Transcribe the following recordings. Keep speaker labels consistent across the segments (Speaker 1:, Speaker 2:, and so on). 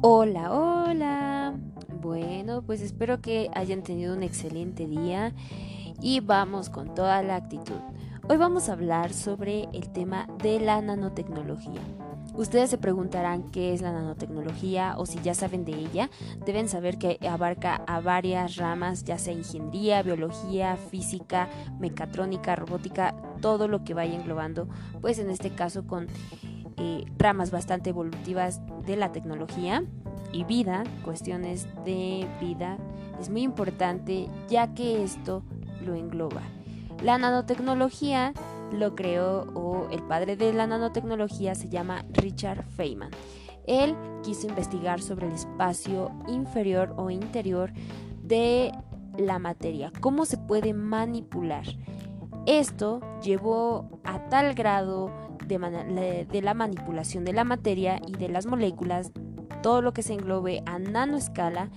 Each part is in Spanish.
Speaker 1: Hola, hola. Bueno, pues espero que hayan tenido un excelente día y vamos con toda la actitud. Hoy vamos a hablar sobre el tema de la nanotecnología. Ustedes se preguntarán qué es la nanotecnología o si ya saben de ella. Deben saber que abarca a varias ramas, ya sea ingeniería, biología, física, mecatrónica, robótica, todo lo que vaya englobando, pues en este caso con eh, ramas bastante evolutivas de la tecnología y vida, cuestiones de vida, es muy importante ya que esto lo engloba. La nanotecnología lo creó o el padre de la nanotecnología se llama Richard Feynman. Él quiso investigar sobre el espacio inferior o interior de la materia, cómo se puede manipular. Esto llevó a tal grado de, la manipulación de la materia y de las moléculas, todo lo que se englobe a nanoescala,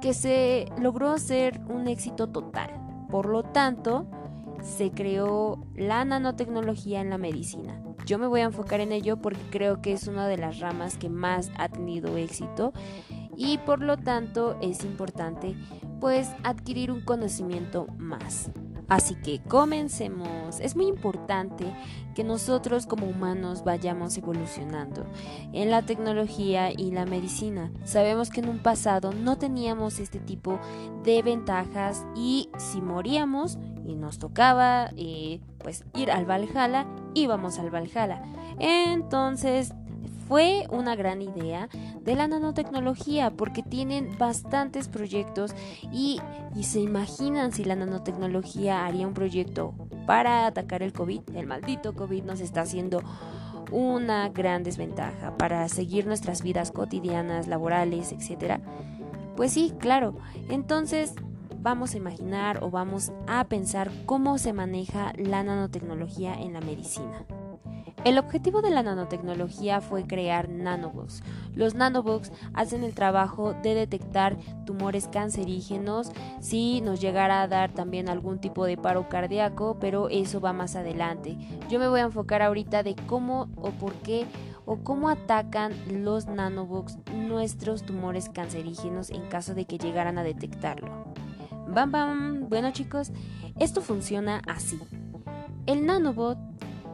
Speaker 1: que se logró hacer un éxito total. Por lo tanto, se creó la nanotecnología en la medicina. Yo me voy a enfocar en ello porque creo que es una de las ramas que más ha tenido éxito y por lo tanto es importante pues adquirir un conocimiento más. Así que comencemos. Es muy importante que nosotros como humanos vayamos evolucionando en la tecnología y la medicina. Sabemos que en un pasado no teníamos este tipo de ventajas y si moríamos y nos tocaba eh, pues ir al Valhalla, íbamos al Valhalla. Entonces fue una gran idea de la nanotecnología porque tienen bastantes proyectos y, se imaginan si la nanotecnología haría un proyecto para atacar el COVID. El maldito COVID nos está haciendo una gran desventaja para seguir nuestras vidas cotidianas, laborales, etc. Pues sí, claro. Entonces vamos a imaginar o vamos a pensar cómo se maneja la nanotecnología en la medicina. El objetivo de la nanotecnología fue crear nanobots. Los nanobots hacen el trabajo de detectar tumores cancerígenos si nos llegara a dar también algún tipo de paro cardíaco, pero eso va más adelante. Yo me voy a enfocar ahorita de cómo o por qué o cómo atacan los nanobots nuestros tumores cancerígenos en caso de que llegaran a detectarlo. Bam bam. Bueno chicos, esto funciona así. El nanobot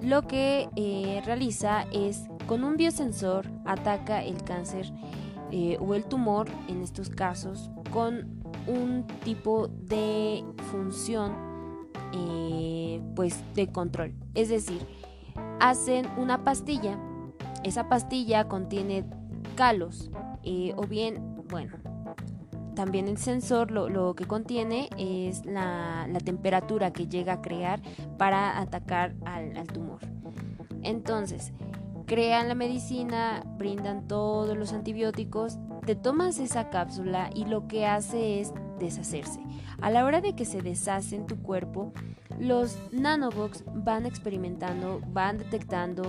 Speaker 1: lo que eh, realiza es con un biosensor ataca el cáncer eh, o el tumor en estos casos con un tipo de función eh, pues de control. Es decir hacen una pastilla esa pastilla contiene calos o bien bueno también el sensor lo, que contiene es la, temperatura que llega a crear para atacar al, tumor. Entonces, crean la medicina, brindan todos los antibióticos, te tomas esa cápsula y lo que hace es deshacerse. A la hora de que se deshace en tu cuerpo, los nanobots van experimentando, van detectando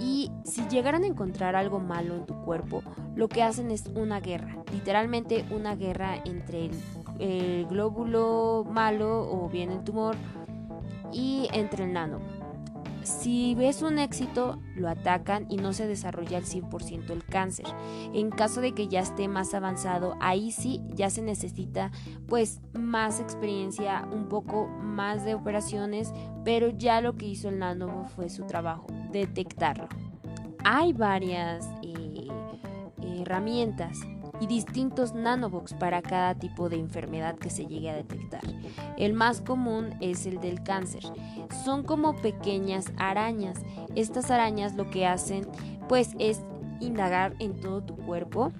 Speaker 1: y si llegaran a encontrar algo malo en tu cuerpo, lo que hacen es una guerra, literalmente una guerra entre el, glóbulo malo o bien el tumor y entre el nano. Si ves un éxito, lo atacan y no se desarrolla al 100% el cáncer. En caso de que ya esté más avanzado, ahí sí ya se necesita pues más experiencia, un poco más de operaciones, pero ya lo que hizo el nano fue su trabajo, detectarlo. Hay varias eh, herramientas y distintos nanobox para cada tipo de enfermedad que se llegue a detectar. El más común es el del cáncer. Son como pequeñas arañas. Estas arañas lo que hacen pues es indagar en todo tu cuerpo.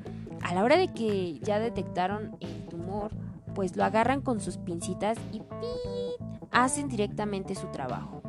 Speaker 1: A la hora de que ya detectaron el tumor, pues lo agarran con sus pincitas y hacen directamente su trabajo.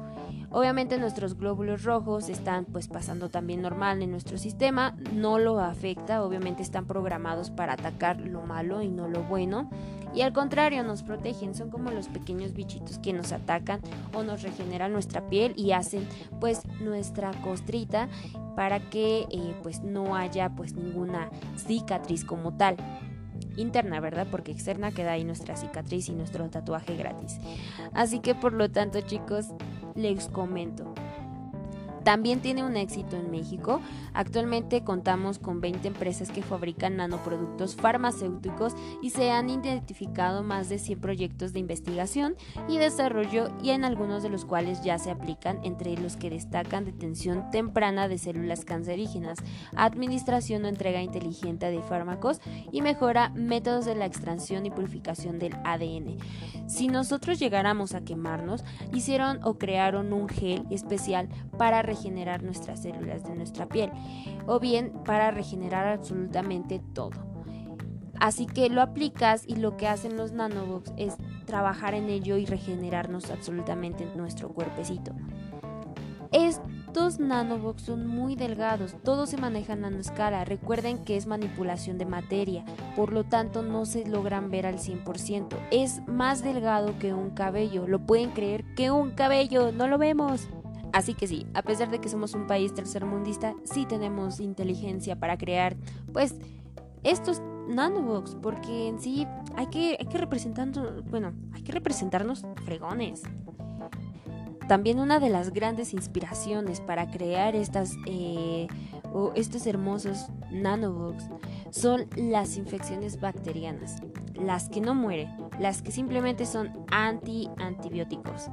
Speaker 1: Obviamente nuestros glóbulos rojos están pues pasando también normal en nuestro sistema, no lo afecta, obviamente están programados para atacar lo malo y no lo bueno. Y al contrario, nos protegen, son como los pequeños bichitos que nos atacan o nos regeneran nuestra piel y hacen pues nuestra costrita para que eh, pues no haya pues ninguna cicatriz como tal interna, ¿verdad? Porque externa queda ahí nuestra cicatriz y nuestro tatuaje gratis. Así que por lo tanto, chicos, les comento. También tiene un éxito en México. Actualmente contamos con 20 empresas que fabrican nanoproductos farmacéuticos y se han identificado más de 100 proyectos de investigación y desarrollo y en algunos de los cuales ya se aplican, entre los que destacan detención temprana de células cancerígenas, administración o entrega inteligente de fármacos y mejora métodos de la extracción y purificación del ADN. Si nosotros llegáramos a quemarnos, hicieron o crearon un gel especial para regenerar nuestras células de nuestra piel o bien para regenerar absolutamente todo. Así que lo aplicas y lo que hacen los nanobots es trabajar en ello y regenerarnos absolutamente nuestro cuerpecito. Estos nanobots son muy delgados, todo se maneja a nanoescala. Recuerden que es manipulación de materia, por lo tanto no se logran ver al 100%. Es más delgado que un cabello, lo pueden creer que un cabello, no lo vemos. Así que sí, a pesar de que somos un país tercermundista, sí tenemos inteligencia para crear, pues, estos nanobots, porque en sí hay que, hay que representarnos, bueno, hay que representarnos fregones. También una de las grandes inspiraciones para crear estas, eh, o estos hermosos nanobots son las infecciones bacterianas, las que no mueren, las que simplemente son anti-antibióticos.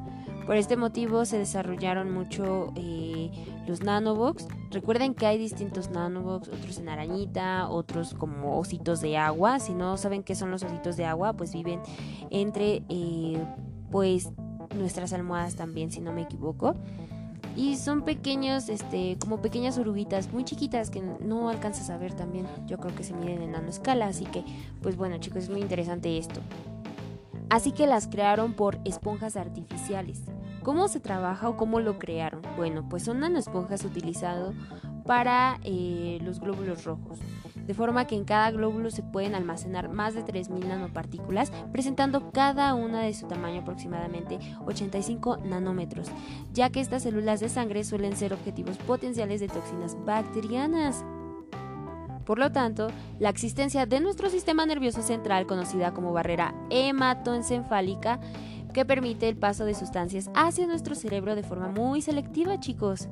Speaker 1: Por este motivo se desarrollaron mucho eh, los nanobox. Recuerden que hay distintos nanobox, otros en arañita, otros como ositos de agua. Si no saben qué son los ositos de agua, pues viven entre eh, pues nuestras almohadas también, si no me equivoco. Y son pequeños, este, como pequeñas oruguitas muy chiquitas que no alcanzas a ver también. Yo creo que se miden en nanoescala, así que, pues bueno, chicos, es muy interesante esto. Así que las crearon por esponjas artificiales. ¿Cómo se trabaja o cómo lo crearon? Bueno, pues son nanoesponjas utilizadas para eh, los glóbulos rojos, de forma que en cada glóbulo se pueden almacenar más de 3.000 nanopartículas, presentando cada una de su tamaño aproximadamente 85 nanómetros, ya que estas células de sangre suelen ser objetivos potenciales de toxinas bacterianas. Por lo tanto, la existencia de nuestro sistema nervioso central, conocida como barrera hematoencefálica, que permite el paso de sustancias hacia nuestro cerebro de forma muy selectiva, chicos.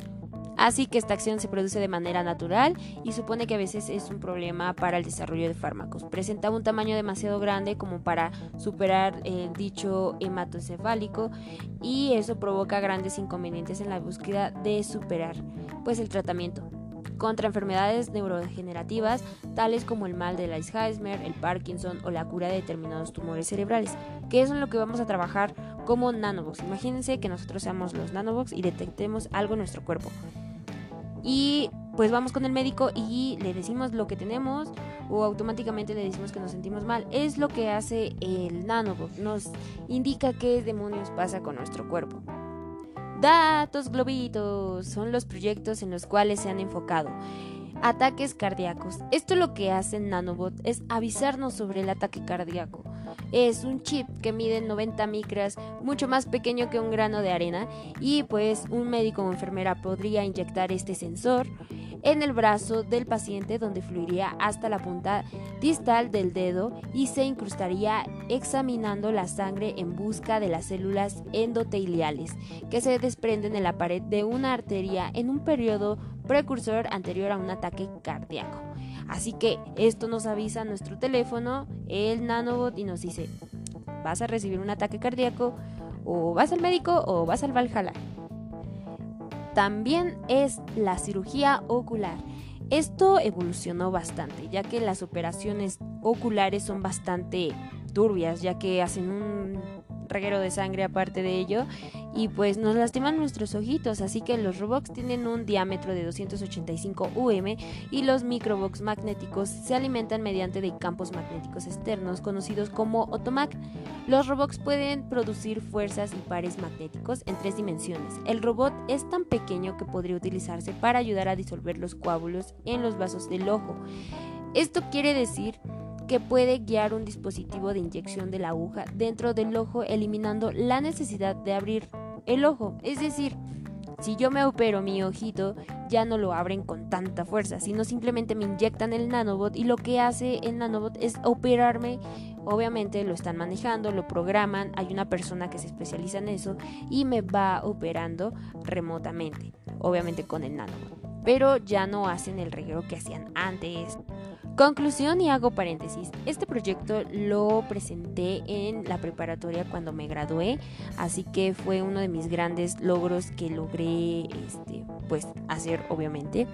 Speaker 1: Así que esta acción se produce de manera natural y supone que a veces es un problema para el desarrollo de fármacos. Presenta un tamaño demasiado grande como para superar el dicho hematoencefálico y eso provoca grandes inconvenientes en la búsqueda de superar pues el tratamiento contra enfermedades neurodegenerativas tales como el mal del Alzheimer, el Parkinson o la cura de determinados tumores cerebrales, que es en lo que vamos a trabajar como nanobox. Imagínense que nosotros seamos los nanobox y detectemos algo en nuestro cuerpo. Y pues vamos con el médico y le decimos lo que tenemos o automáticamente le decimos que nos sentimos mal. Es lo que hace el nanobox, nos indica qué demonios pasa con nuestro cuerpo. Datos globitos son los proyectos en los cuales se han enfocado. Ataques cardíacos. Esto lo que hace Nanobot es avisarnos sobre el ataque cardíaco. Es un chip que mide 90 micras, mucho más pequeño que un grano de arena, y pues un médico o enfermera podría inyectar este sensor en el brazo del paciente donde fluiría hasta la punta distal del dedo y se incrustaría examinando la sangre en busca de las células endoteliales que se desprenden en la pared de una arteria en un periodo precursor anterior a un ataque cardíaco. Así que esto nos avisa nuestro teléfono, el nanobot, y nos dice, vas a recibir un ataque cardíaco, o vas al médico o vas al Valhalla también es la cirugía ocular. Esto evolucionó bastante, ya que las operaciones oculares son bastante turbias, ya que hacen un reguero de sangre aparte de ello y pues nos lastiman nuestros ojitos, así que los robots tienen un diámetro de 285 UM y los microbox magnéticos se alimentan mediante de campos magnéticos externos conocidos como otomac. Los robots pueden producir fuerzas y pares magnéticos en tres dimensiones. El robot es tan pequeño que podría utilizarse para ayudar a disolver los coágulos en los vasos del ojo. Esto quiere decir que puede guiar un dispositivo de inyección de la aguja dentro del ojo eliminando la necesidad de abrir el ojo. Es decir, si yo me opero mi ojito, ya no lo abren con tanta fuerza, sino simplemente me inyectan el nanobot y lo que hace el nanobot es operarme. Obviamente lo están manejando, lo programan, hay una persona que se especializa en eso y me va operando remotamente. obviamente con el nano, pero ya no hacen el reguero que hacían antes. Conclusión y hago paréntesis. Este proyecto lo presenté en la preparatoria cuando me gradué, así que fue uno de mis grandes logros que logré este, pues hacer obviamente.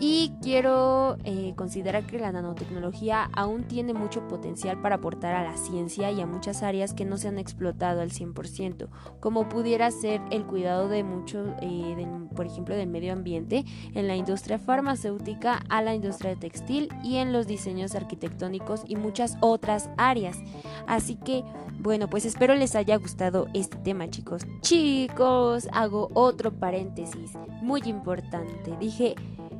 Speaker 1: Y quiero eh, considerar que la nanotecnología aún tiene mucho potencial para aportar a la ciencia y a muchas áreas que no se han explotado al 100%, como pudiera ser el cuidado de mucho, eh, por ejemplo, del medio ambiente, en la industria farmacéutica, a la industria textil y en los diseños arquitectónicos y muchas otras áreas. Así que, bueno, pues espero les haya gustado este tema, chicos. Chicos, hago otro paréntesis muy importante. Dije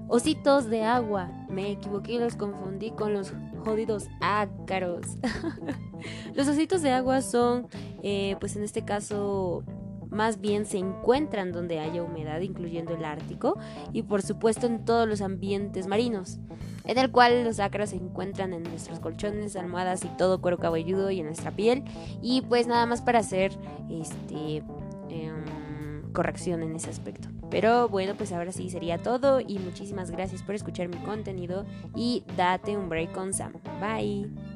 Speaker 1: Ositos de agua. Me equivoqué y los confundí con los jodidos ácaros. los ositos de agua son, eh, pues en este caso, más bien se encuentran donde haya humedad, incluyendo el Ártico, y por supuesto en todos los ambientes marinos, en el cual los ácaros se encuentran en nuestros colchones, almohadas y todo cuero cabelludo y en nuestra piel. Y pues nada más para hacer este em, corrección en ese aspecto. Pero bueno, pues ahora sí sería todo y muchísimas gracias por escuchar mi contenido y date un break con Sam. Bye.